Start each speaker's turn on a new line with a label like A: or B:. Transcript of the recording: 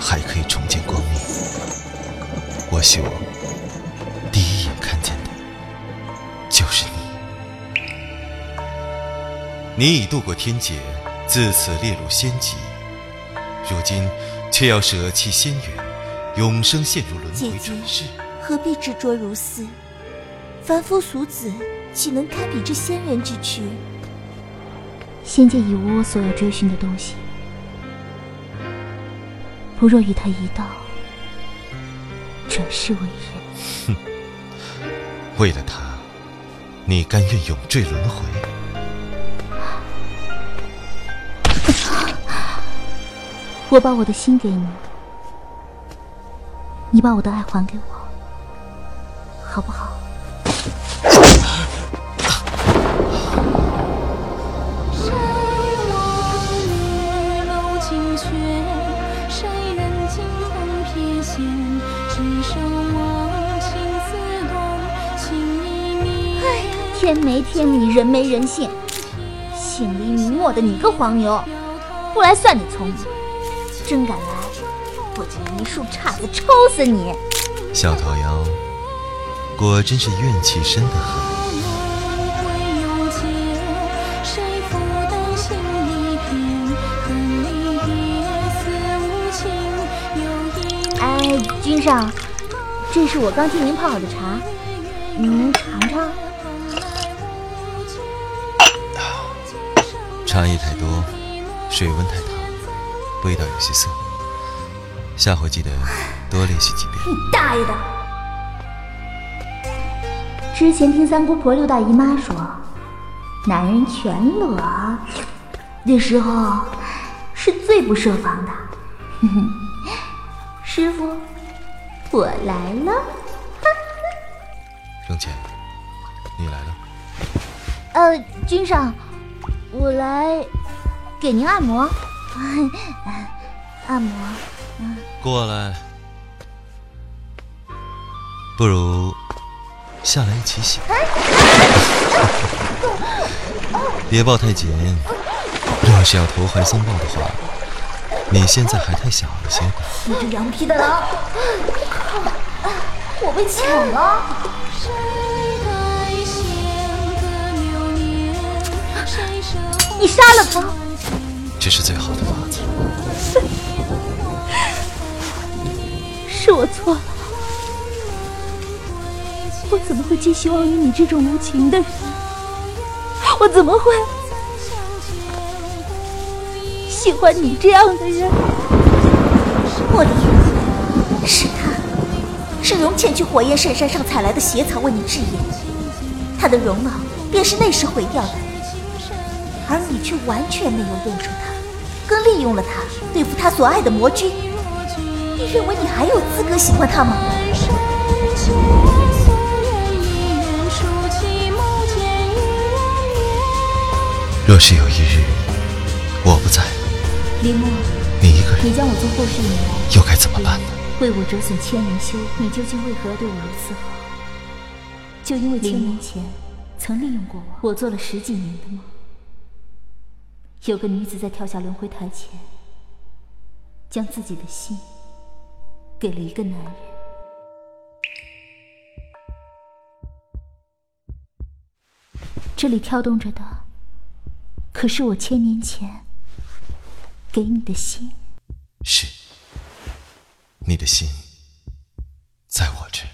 A: 还可以重见光明。我希望第一眼看见的就是你。你已渡过天劫，自此列入仙籍，如今却要舍弃仙缘，永生陷入轮回转世。
B: 何必执着如斯？凡夫俗子岂能堪比这仙人之躯？
C: 仙界已无我所要追寻的东西，不若与他一道，转世为人。
A: 哼，为了他，你甘愿永坠轮回？
C: 我把我的心给你，你把我的爱还给我，好不好？天没天理，人没人性，姓李名墨的你个黄牛，不来算你聪明，真敢来，我就用一束叉子抽死你！
A: 小桃夭，果真是怨气深得很。
C: 哎，君上，这是我刚替您泡好的茶，您尝尝。
A: 茶叶太多，水温太烫，味道有些涩。下回记得多练习几遍。
C: 你大爷的！之前听三姑婆、六大姨妈说，男人全裸的时候是最不设防的。师傅，我来了。
A: 荣浅，你来了。
C: 呃，君上。我来给您按摩，按摩。
A: 过来，不如下来一起洗。别抱太紧，要是要投怀送抱的话，你现在还太小了些。
C: 你这羊皮的狼！靠，我被抢了。你杀了他，
A: 这是最好的法子。
C: 是我错了，我怎么会寄希望于你这种无情的人？我怎么会喜欢你这样的人？
B: 莫离，是他，是容浅去火焰圣山上采来的邪草为你治眼，他的容貌便是那时毁掉的。而你却完全没有用上他，更利用了他对付他所爱的魔君。你认为你还有资格喜欢他吗？
A: 若是有一日我不在，
C: 林墨，
A: 你一个人，
C: 你将我从后世引来，
A: 又该怎么办呢？
C: 为我折损千年修，你究竟为何要对我如此好？就因为千年前曾利用过我，我做了十几年的梦。有个女子在跳下轮回台前，将自己的心给了一个男人。这里跳动着的，可是我千年前给你的心。
A: 是，你的心在我这。